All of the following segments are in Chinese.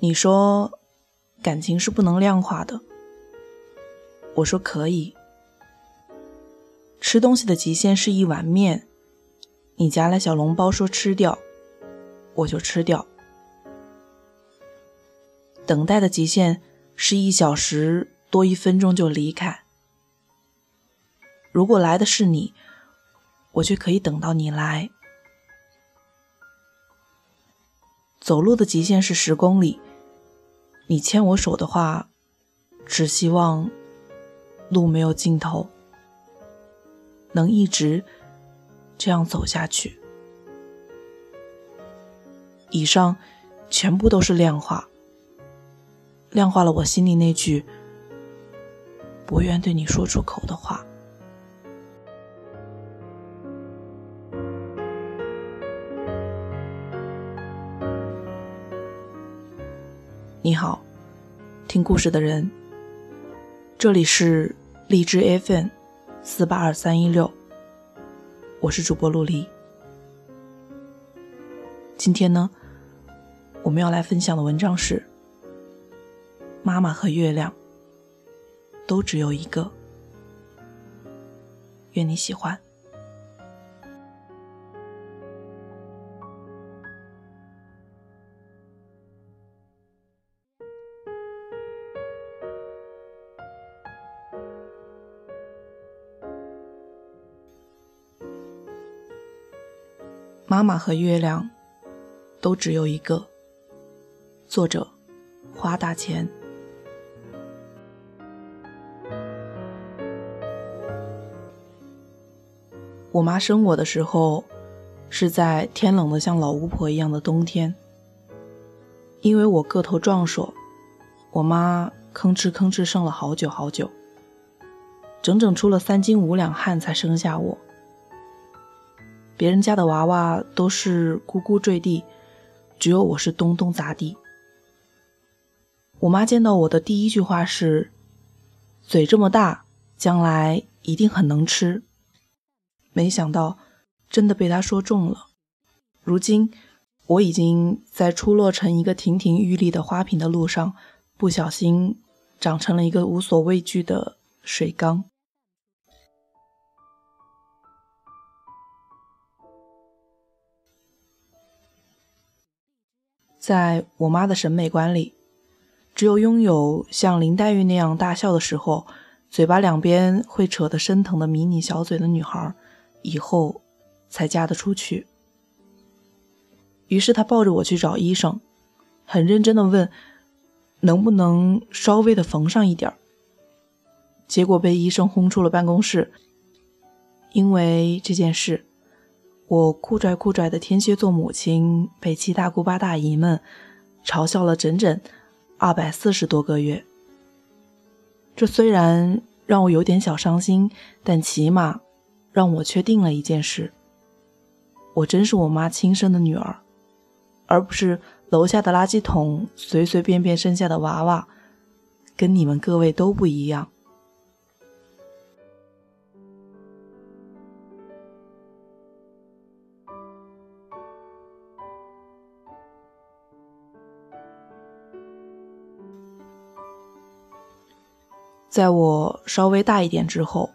你说感情是不能量化的，我说可以。吃东西的极限是一碗面，你夹了小笼包说吃掉，我就吃掉。等待的极限是一小时多一分钟就离开。如果来的是你，我却可以等到你来。走路的极限是十公里，你牵我手的话，只希望路没有尽头，能一直这样走下去。以上全部都是量化，量化了我心里那句不愿对你说出口的话。你好，听故事的人，这里是荔枝 FM 四八二三一六，我是主播陆离。今天呢，我们要来分享的文章是《妈妈和月亮都只有一个》，愿你喜欢。妈妈和月亮，都只有一个。作者：花大钱。我妈生我的时候，是在天冷的像老巫婆一样的冬天。因为我个头壮硕，我妈吭哧吭哧生了好久好久，整整出了三斤五两汗才生下我。别人家的娃娃都是咕咕坠地，只有我是咚咚砸地。我妈见到我的第一句话是：“嘴这么大，将来一定很能吃。”没想到真的被她说中了。如今我已经在出落成一个亭亭玉立的花瓶的路上，不小心长成了一个无所畏惧的水缸。在我妈的审美观里，只有拥有像林黛玉那样大笑的时候，嘴巴两边会扯得生疼的迷你小嘴的女孩，以后才嫁得出去。于是她抱着我去找医生，很认真的问，能不能稍微的缝上一点结果被医生轰出了办公室，因为这件事。我酷拽酷拽的天蝎座母亲被七大姑八大姨们嘲笑了整整二百四十多个月。这虽然让我有点小伤心，但起码让我确定了一件事：我真是我妈亲生的女儿，而不是楼下的垃圾桶随随便便生下的娃娃，跟你们各位都不一样。在我稍微大一点之后，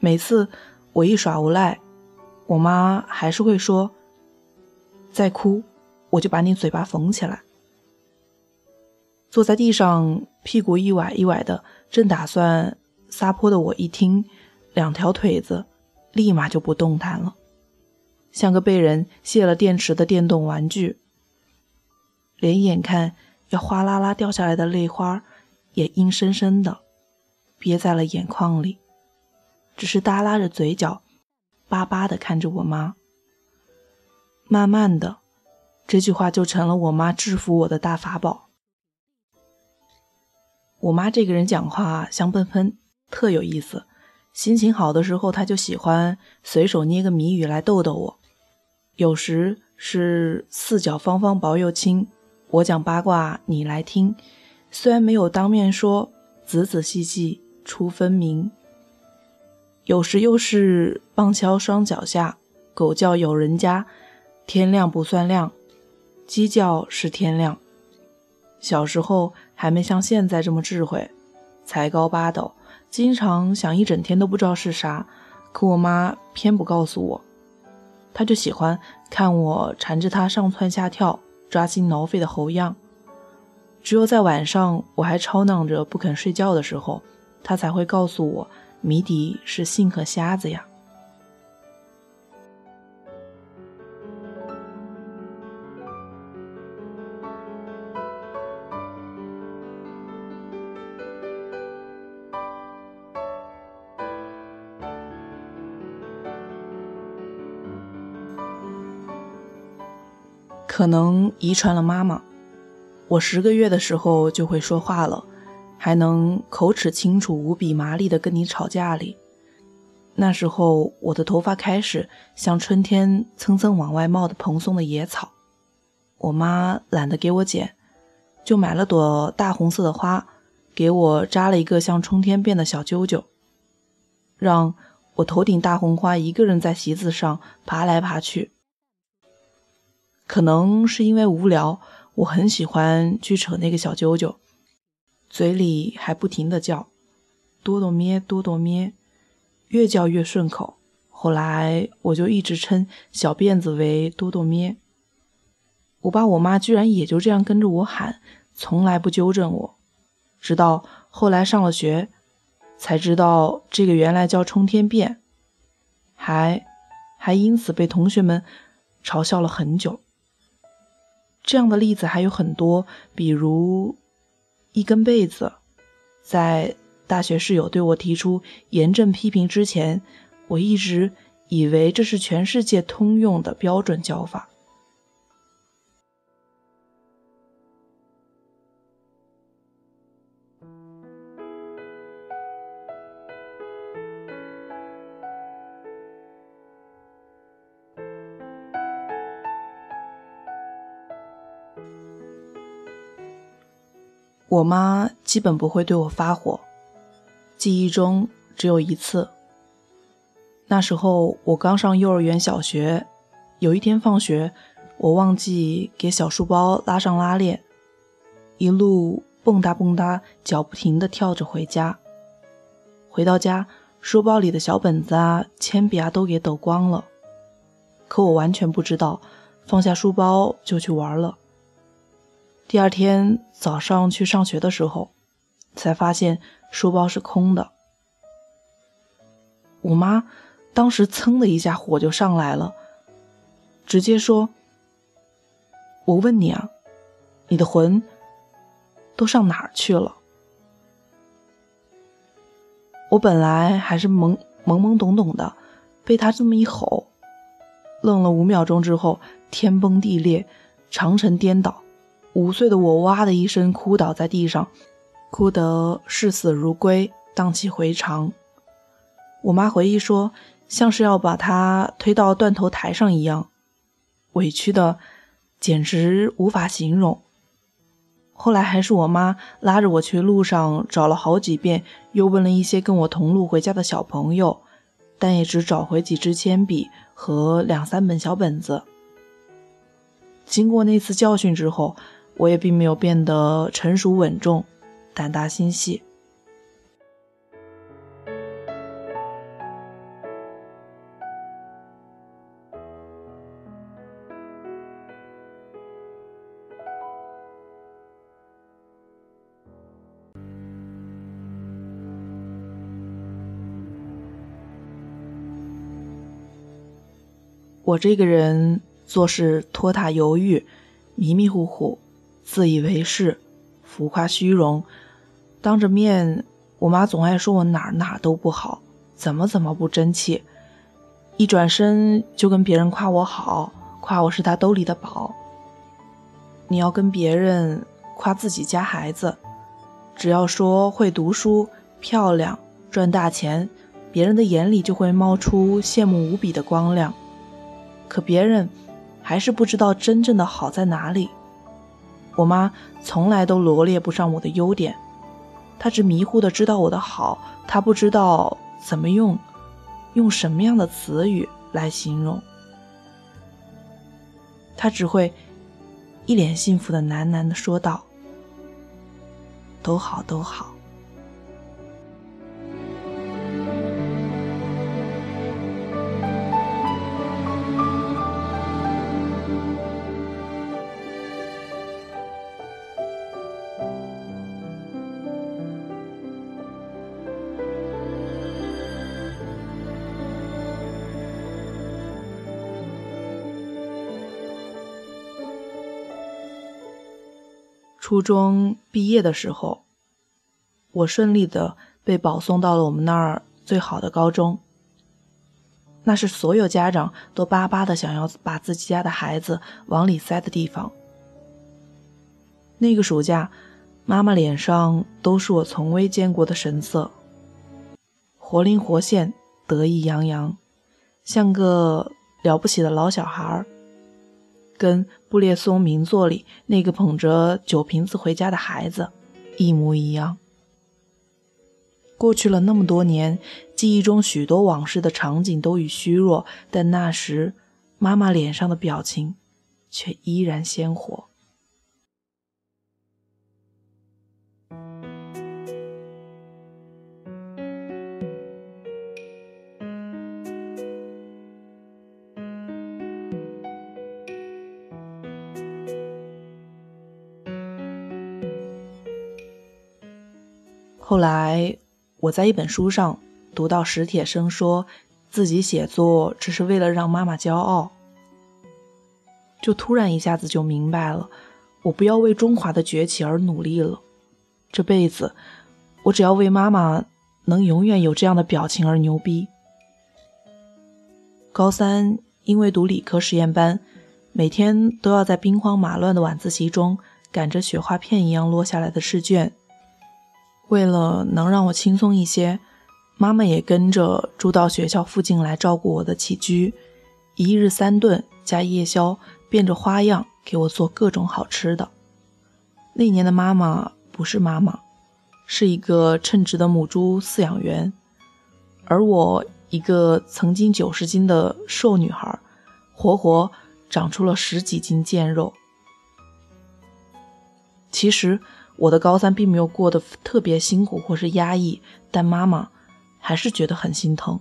每次我一耍无赖，我妈还是会说：“再哭，我就把你嘴巴缝起来。”坐在地上，屁股一歪一歪的，正打算撒泼的我一听，两条腿子立马就不动弹了，像个被人卸了电池的电动玩具，连眼看要哗啦啦掉下来的泪花也阴森森的。憋在了眼眶里，只是耷拉着嘴角，巴巴的看着我妈。慢慢的，这句话就成了我妈制服我的大法宝。我妈这个人讲话香喷喷，特有意思。心情好的时候，她就喜欢随手捏个谜语来逗逗我。有时是四角方方薄又轻，我讲八卦你来听。虽然没有当面说，仔仔细细。出分明，有时又是棒敲双脚下，狗叫有人家，天亮不算亮，鸡叫是天亮。小时候还没像现在这么智慧，才高八斗，经常想一整天都不知道是啥。可我妈偏不告诉我，她就喜欢看我缠着她上蹿下跳、抓心挠肺的猴样。只有在晚上我还吵闹着不肯睡觉的时候，他才会告诉我谜底是信和瞎子呀。可能遗传了妈妈，我十个月的时候就会说话了，还能口齿清楚、无比麻利的跟你吵架里。那时候我的头发开始像春天蹭蹭往外冒的蓬松的野草，我妈懒得给我剪，就买了朵大红色的花，给我扎了一个像冲天辫的小揪揪，让我头顶大红花一个人在席子上爬来爬去。可能是因为无聊，我很喜欢去扯那个小揪揪，嘴里还不停的叫“多多咩，多多咩”，越叫越顺口。后来我就一直称小辫子为多多咩。我爸我妈居然也就这样跟着我喊，从来不纠正我。直到后来上了学，才知道这个原来叫冲天辫，还还因此被同学们嘲笑了很久。这样的例子还有很多，比如一根被子。在大学室友对我提出严正批评之前，我一直以为这是全世界通用的标准叫法。我妈基本不会对我发火，记忆中只有一次。那时候我刚上幼儿园、小学，有一天放学，我忘记给小书包拉上拉链，一路蹦跶蹦跶，脚不停地跳着回家。回到家，书包里的小本子啊、铅笔啊都给抖光了，可我完全不知道，放下书包就去玩了。第二天早上去上学的时候，才发现书包是空的。我妈当时噌的一下火就上来了，直接说：“我问你啊，你的魂都上哪儿去了？”我本来还是懵懵懵懂懂的，被她这么一吼，愣了五秒钟之后，天崩地裂，长城颠倒。五岁的我哇的一声哭倒在地上，哭得视死如归，荡气回肠。我妈回忆说，像是要把他推到断头台上一样，委屈的简直无法形容。后来还是我妈拉着我去路上找了好几遍，又问了一些跟我同路回家的小朋友，但也只找回几支铅笔和两三本小本子。经过那次教训之后。我也并没有变得成熟稳重、胆大心细。我这个人做事拖沓犹豫、迷迷糊糊。自以为是，浮夸虚荣，当着面，我妈总爱说我哪哪都不好，怎么怎么不争气，一转身就跟别人夸我好，夸我是她兜里的宝。你要跟别人夸自己家孩子，只要说会读书、漂亮、赚大钱，别人的眼里就会冒出羡慕无比的光亮。可别人还是不知道真正的好在哪里。我妈从来都罗列不上我的优点，她只迷糊的知道我的好，她不知道怎么用，用什么样的词语来形容。她只会一脸幸福的喃喃的说道：“都好，都好。初中毕业的时候，我顺利的被保送到了我们那儿最好的高中。那是所有家长都巴巴的想要把自己家的孩子往里塞的地方。那个暑假，妈妈脸上都是我从未见过的神色，活灵活现，得意洋洋，像个了不起的老小孩儿。跟布列松名作里那个捧着酒瓶子回家的孩子一模一样。过去了那么多年，记忆中许多往事的场景都已虚弱，但那时妈妈脸上的表情却依然鲜活。后来，我在一本书上读到史铁生说自己写作只是为了让妈妈骄傲，就突然一下子就明白了，我不要为中华的崛起而努力了，这辈子我只要为妈妈能永远有这样的表情而牛逼。高三因为读理科实验班，每天都要在兵荒马乱的晚自习中赶着雪花片一样落下来的试卷。为了能让我轻松一些，妈妈也跟着住到学校附近来照顾我的起居，一日三顿加夜宵，变着花样给我做各种好吃的。那年的妈妈不是妈妈，是一个称职的母猪饲养员，而我一个曾经九十斤的瘦女孩，活活长出了十几斤腱肉。其实。我的高三并没有过得特别辛苦或是压抑，但妈妈还是觉得很心疼。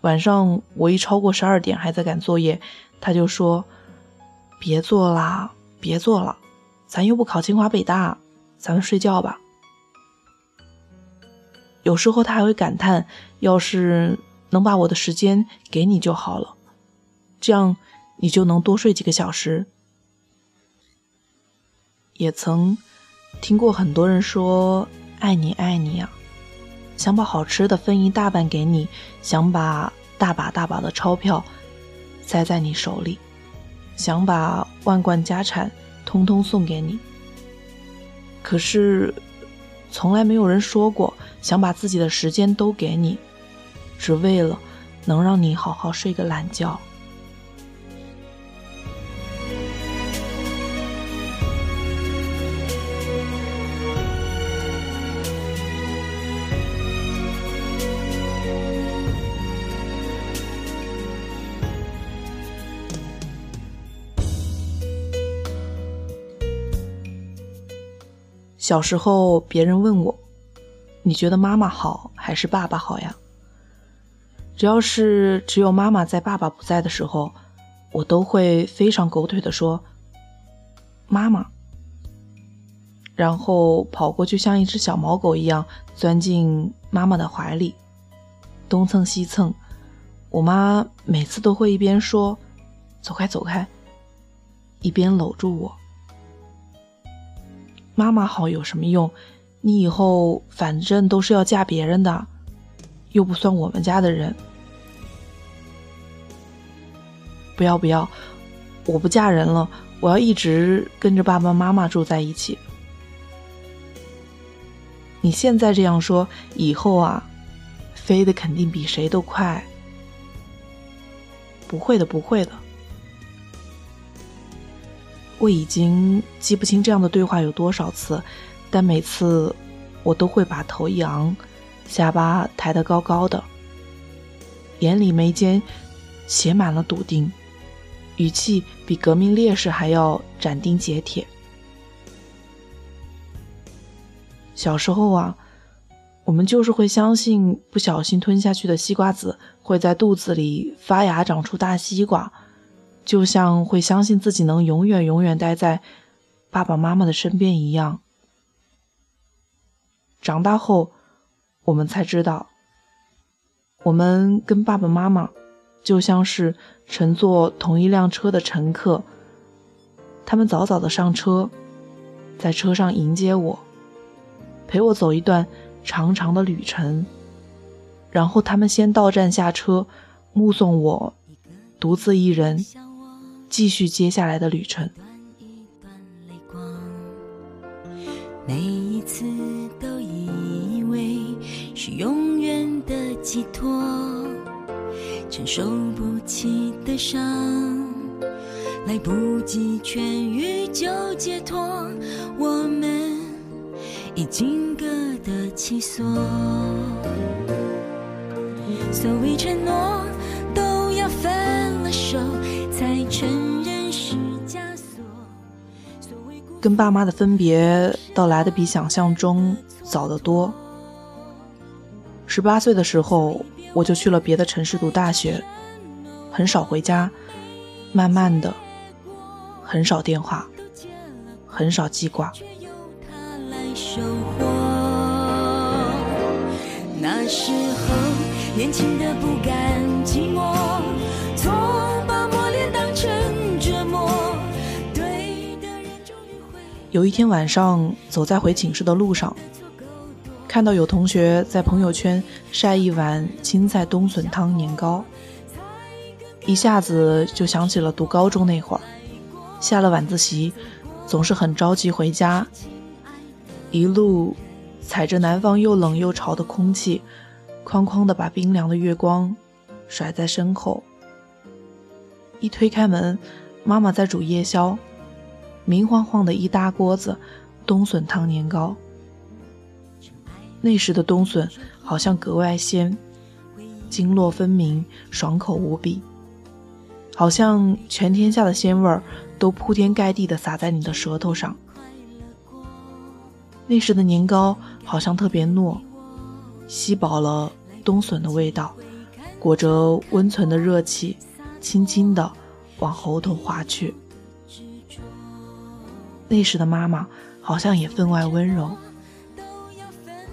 晚上我一超过十二点还在赶作业，她就说：“别做啦，别做了，咱又不考清华北大，咱们睡觉吧。”有时候她还会感叹：“要是能把我的时间给你就好了，这样你就能多睡几个小时。”也曾听过很多人说“爱你爱你呀”，想把好吃的分一大半给你，想把大把大把的钞票塞在你手里，想把万贯家产通通送给你。可是，从来没有人说过想把自己的时间都给你，只为了能让你好好睡个懒觉。小时候，别人问我：“你觉得妈妈好还是爸爸好呀？”只要是只有妈妈在，爸爸不在的时候，我都会非常狗腿的说：“妈妈。”然后跑过去，像一只小毛狗一样钻进妈妈的怀里，东蹭西蹭。我妈每次都会一边说：“走开，走开”，一边搂住我。妈妈好有什么用？你以后反正都是要嫁别人的，又不算我们家的人。不要不要，我不嫁人了，我要一直跟着爸爸妈妈住在一起。你现在这样说，以后啊，飞的肯定比谁都快。不会的，不会的。我已经记不清这样的对话有多少次，但每次我都会把头一昂，下巴抬得高高的，眼里眉间写满了笃定，语气比革命烈士还要斩钉截铁。小时候啊，我们就是会相信不小心吞下去的西瓜籽会在肚子里发芽长出大西瓜，就像会相信自己能永远永远待在爸爸妈妈的身边一样。长大后，我们才知道，我们跟爸爸妈妈就像是乘坐同一辆车的乘客。他们早早的上车，在车上迎接我，陪我走一段长长的旅程。然后他们先到站下车，目送我独自一人继续接下来的旅程。每一次都以为是永远的寄托，承受不起的伤。来不及痊愈就解脱，我们已经各得其所。所谓承诺，都要分了手才承跟爸妈的分别，到来的比想象中早得多。十八岁的时候，我就去了别的城市读大学，很少回家，慢慢的。很少电话，很少记挂。那时候年轻的不甘有一天晚上，走在回寝室的路上，看到有同学在朋友圈晒一碗青菜冬笋汤年糕，一下子就想起了读高中那会儿。下了晚自习，总是很着急回家，一路踩着南方又冷又潮的空气，哐哐的把冰凉的月光甩在身后。一推开门，妈妈在煮夜宵，明晃晃的一大锅子冬笋汤年糕。那时的冬笋好像格外鲜，经络分明，爽口无比，好像全天下的鲜味儿。都铺天盖地的洒在你的舌头上。那时的年糕好像特别糯，吸饱了冬笋的味道，裹着温存的热气，轻轻的往喉头滑去。那时的妈妈好像也分外温柔，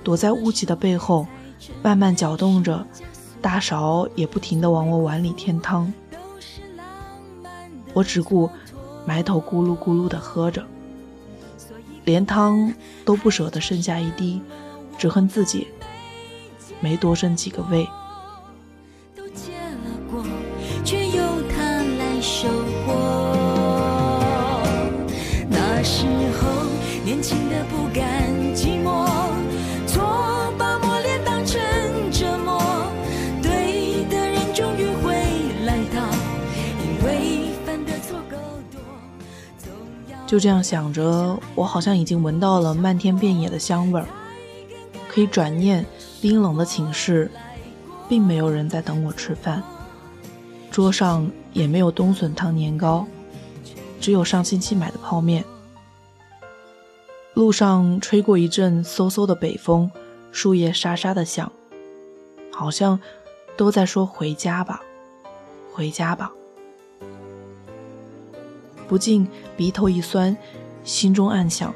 躲在雾气的背后，慢慢搅动着，大勺也不停的往我碗里添汤。我只顾。埋头咕噜咕噜地喝着，连汤都不舍得剩下一滴，只恨自己没多生几个胃。这样想着，我好像已经闻到了漫天遍野的香味儿。可以转念，冰冷的寝室，并没有人在等我吃饭，桌上也没有冬笋汤年糕，只有上星期买的泡面。路上吹过一阵嗖嗖的北风，树叶沙沙的响，好像都在说回家吧，回家吧。不禁鼻头一酸，心中暗想：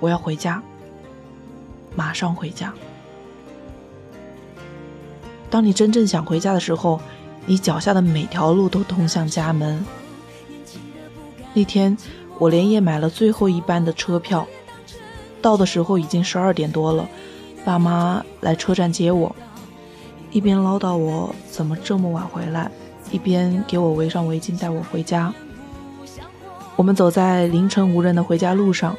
我要回家，马上回家。当你真正想回家的时候，你脚下的每条路都通向家门。那天我连夜买了最后一班的车票，到的时候已经十二点多了。爸妈来车站接我，一边唠叨我怎么这么晚回来，一边给我围上围巾带我回家。我们走在凌晨无人的回家路上，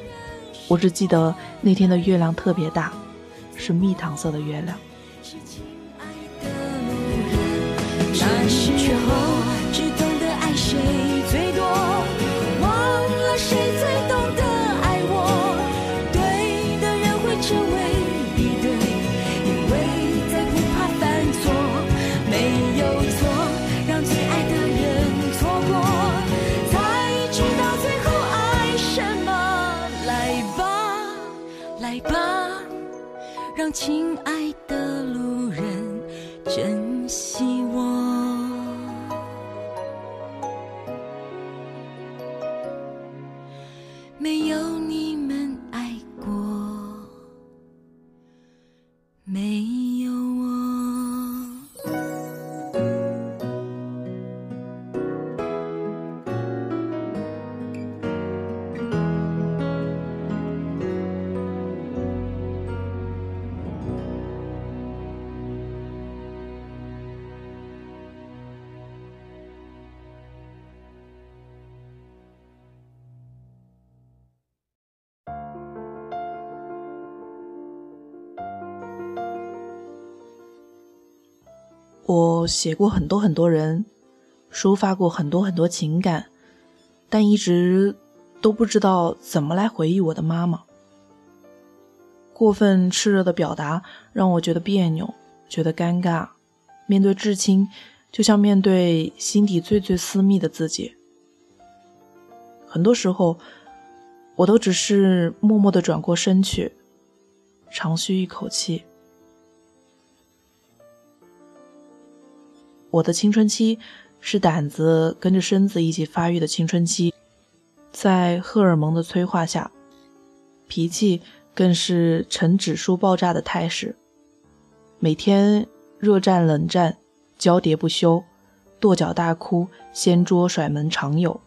我只记得那天的月亮特别大，是蜜糖色的月亮。亲爱的路人珍惜我写过很多很多人，抒发过很多很多情感，但一直都不知道怎么来回忆我的妈妈。过分炽热的表达让我觉得别扭，觉得尴尬。面对至亲，就像面对心底最最私密的自己。很多时候，我都只是默默的转过身去，长吁一口气。我的青春期是胆子跟着身子一起发育的青春期，在荷尔蒙的催化下，脾气更是呈指数爆炸的态势，每天热战冷战，交叠不休，跺脚大哭，掀桌甩门常有。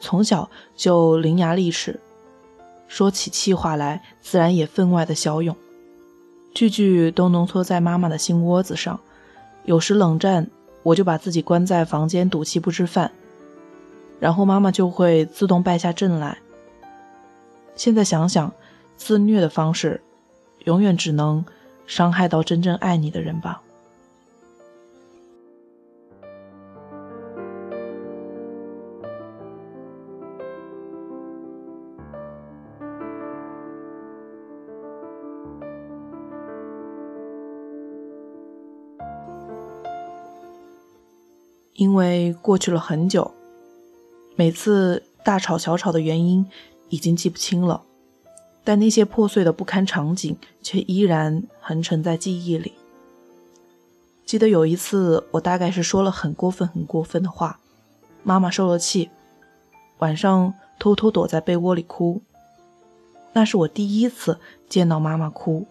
从小就伶牙俐齿，说起气话来自然也分外的骁勇，句句都浓缩在妈妈的心窝子上。有时冷战，我就把自己关在房间赌气不吃饭，然后妈妈就会自动败下阵来。现在想想，自虐的方式，永远只能伤害到真正爱你的人吧。因为过去了很久，每次大吵小吵的原因已经记不清了，但那些破碎的不堪场景却依然横陈在记忆里。记得有一次，我大概是说了很过分、很过分的话，妈妈受了气，晚上偷偷躲在被窝里哭。那是我第一次见到妈妈哭，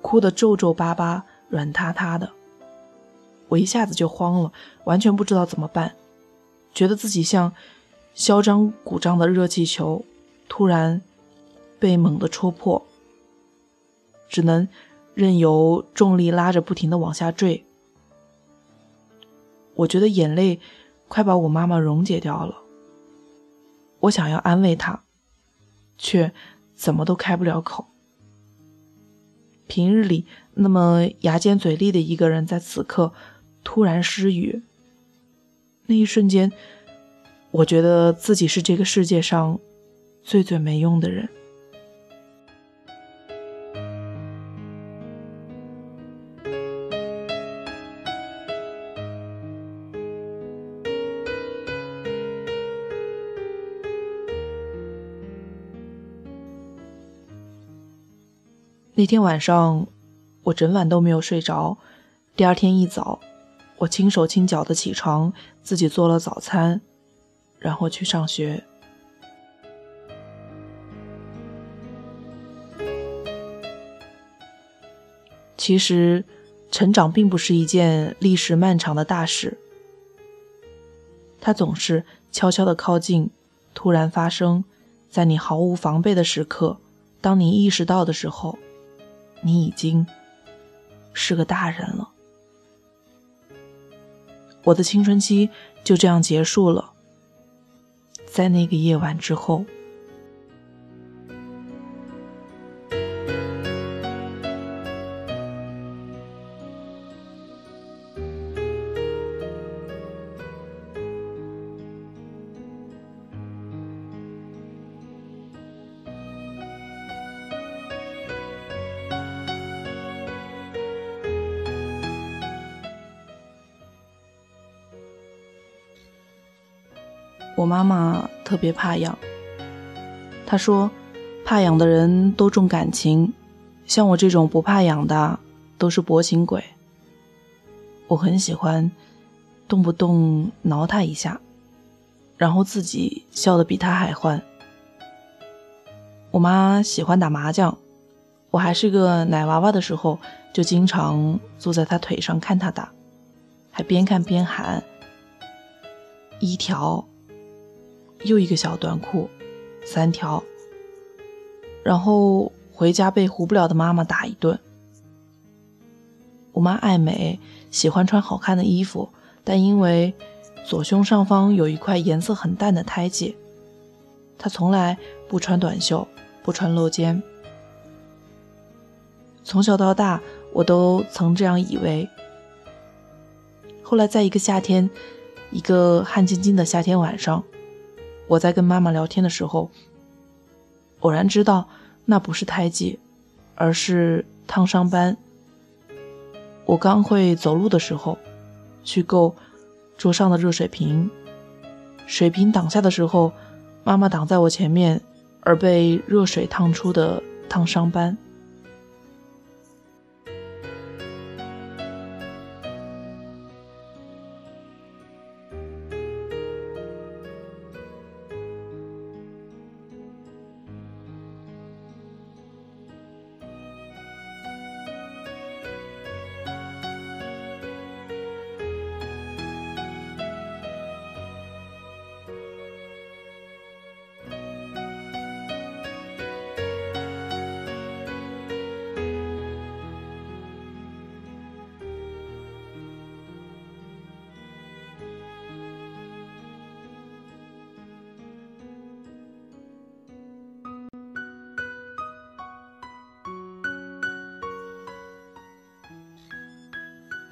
哭得皱皱巴巴、软塌塌的。我一下子就慌了，完全不知道怎么办，觉得自己像嚣张鼓胀的热气球，突然被猛地戳破，只能任由重力拉着不停的往下坠。我觉得眼泪快把我妈妈溶解掉了，我想要安慰她，却怎么都开不了口。平日里那么牙尖嘴利的一个人，在此刻。突然失语，那一瞬间，我觉得自己是这个世界上最最没用的人。那天晚上，我整晚都没有睡着。第二天一早。我轻手轻脚的起床，自己做了早餐，然后去上学。其实，成长并不是一件历时漫长的大事，它总是悄悄的靠近，突然发生在你毫无防备的时刻。当你意识到的时候，你已经是个大人了。我的青春期就这样结束了。在那个夜晚之后。别怕痒，他说，怕痒的人都重感情，像我这种不怕痒的都是薄情鬼。我很喜欢动不动挠他一下，然后自己笑得比他还欢。我妈喜欢打麻将，我还是个奶娃娃的时候，就经常坐在她腿上看她打，还边看边喊：“一条，又一个小短裤，三条。”然后回家被糊不了的妈妈打一顿。我妈爱美，喜欢穿好看的衣服，但因为左胸上方有一块颜色很淡的胎记，她从来不穿短袖。不穿露肩，从小到大我都曾这样以为。后来在一个夏天，一个汗津津的夏天晚上，我在跟妈妈聊天的时候，偶然知道那不是胎记，而是烫伤斑。我刚会走路的时候，去够桌上的热水瓶，水瓶挡下的时候，妈妈挡在我前面。而被热水烫出的烫伤斑。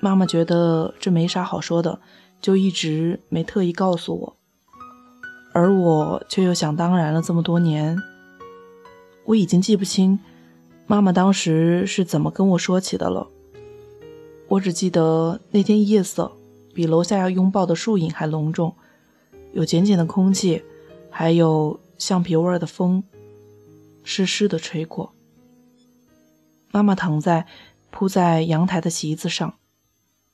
妈妈觉得这没啥好说的，就一直没特意告诉我，而我却又想当然了这么多年。我已经记不清妈妈当时是怎么跟我说起的了，我只记得那天夜色比楼下要拥抱的树影还隆重，有浅浅的空气，还有橡皮味的风，湿湿的吹过。妈妈躺在铺在阳台的席子上。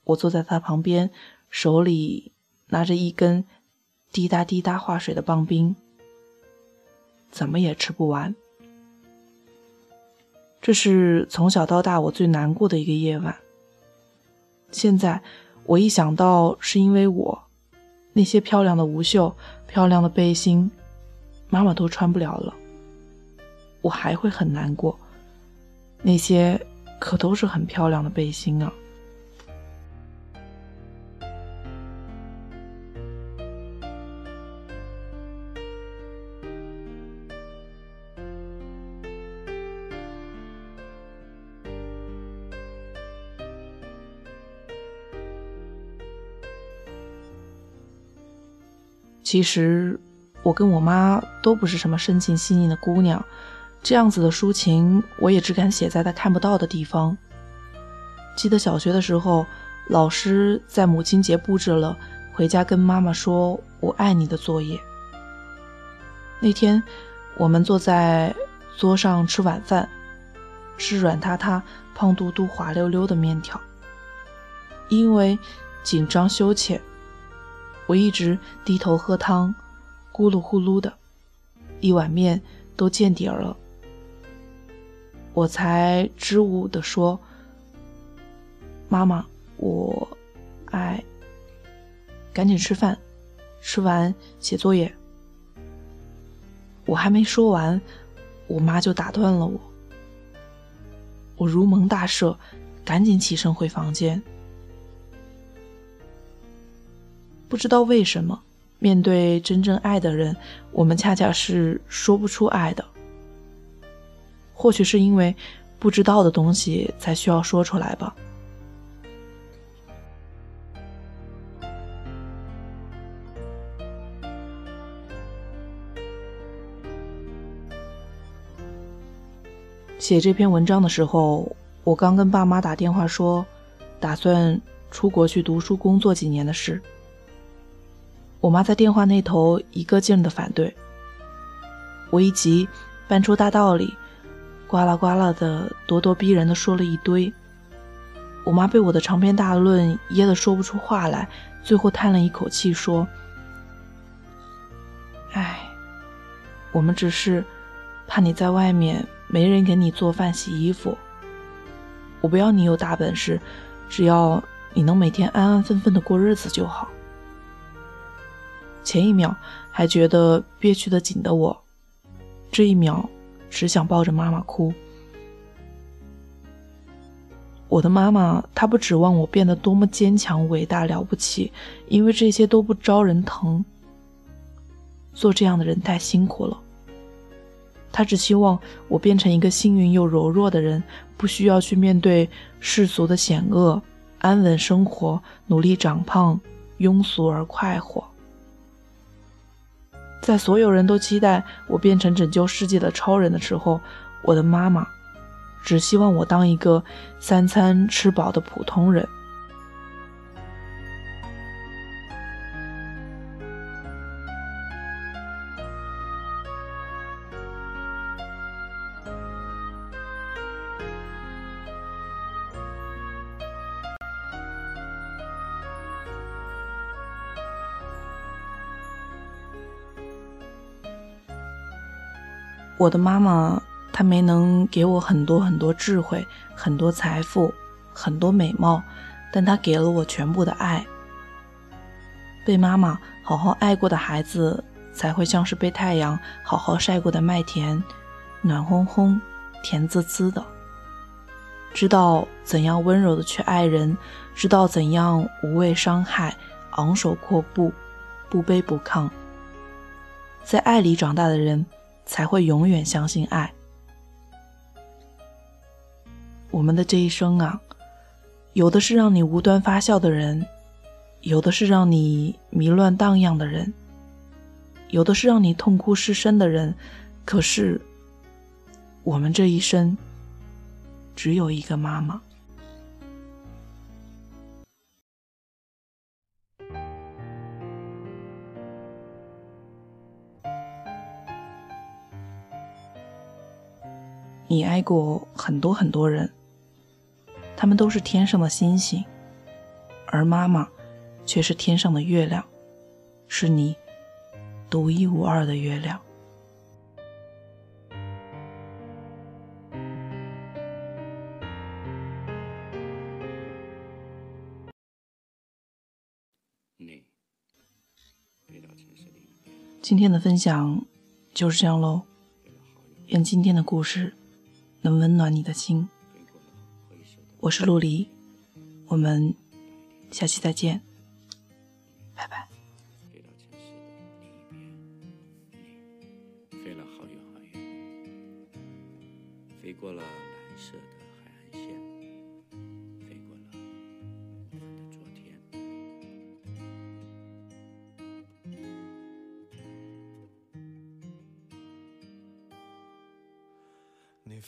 我坐在他旁边，手里拿着一根滴答滴答化水的棒冰，怎么也吃不完。这是从小到大我最难过的一个夜晚。现在我一想到是因为我那些漂亮的无袖、漂亮的背心，妈妈都穿不了了，我还会很难过。那些可都是很漂亮的背心啊。其实，我跟我妈都不是什么深情细腻的姑娘，这样子的抒情，我也只敢写在她看不到的地方。记得小学的时候，老师在母亲节布置了回家跟妈妈说我爱你的作业。那天，我们坐在桌上吃晚饭，吃软塌塌、胖嘟嘟、滑溜溜的面条。因为紧张羞怯。我一直低头喝汤，咕噜咕噜的，一碗面都见底儿了。我才支吾地说：“妈妈，我爱……赶紧吃饭，吃完写作业。”我还没说完，我妈就打断了我。我如蒙大赦，赶紧起身回房间。不知道为什么，面对真正爱的人，我们恰恰是说不出爱的。或许是因为不知道的东西才需要说出来吧。写这篇文章的时候，我刚跟爸妈打电话说，打算出国去读书、工作几年的事。我妈在电话那头一个劲的反对，我一急，搬出大道理，呱啦呱啦的咄咄逼人的说了一堆。我妈被我的长篇大论噎得说不出话来，最后叹了一口气说：“哎，我们只是怕你在外面没人给你做饭洗衣服。我不要你有大本事，只要你能每天安安分分的过日子就好。”前一秒还觉得憋屈的紧的我。这一秒，只想抱着妈妈哭。我的妈妈，她不指望我变得多么坚强、伟大、了不起，因为这些都不招人疼。做这样的人太辛苦了。她只希望我变成一个幸运又柔弱的人，不需要去面对世俗的险恶，安稳生活，努力长胖，庸俗而快活。在所有人都期待我变成拯救世界的超人的时候，我的妈妈只希望我当一个三餐吃饱的普通人。我的妈妈，她没能给我很多很多智慧、很多财富、很多美貌，但她给了我全部的爱。被妈妈好好爱过的孩子，才会像是被太阳好好晒过的麦田，暖烘烘、甜滋滋的。知道怎样温柔的去爱人，知道怎样无畏伤害、昂首阔步、不卑不亢，在爱里长大的人。才会永远相信爱。我们的这一生啊，有的是让你无端发笑的人，有的是让你迷乱荡漾的人，有的是让你痛哭失声的人。可是，我们这一生只有一个妈妈。你爱过很多很多人，他们都是天上的星星，而妈妈却是天上的月亮，是你独一无二的月亮。今天的分享就是这样喽，愿今天的故事。能温暖你的心。我是陆离，我们下期再见，拜拜。飞，过了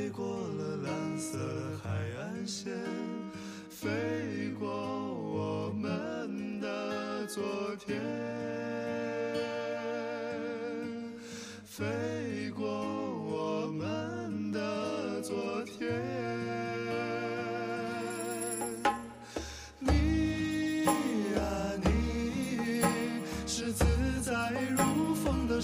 飞过了蓝色海岸线，飞过我们的昨天，飞过我们的昨天。你啊，你是自在如风的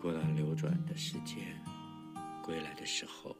过了流转的时间，归来的时候，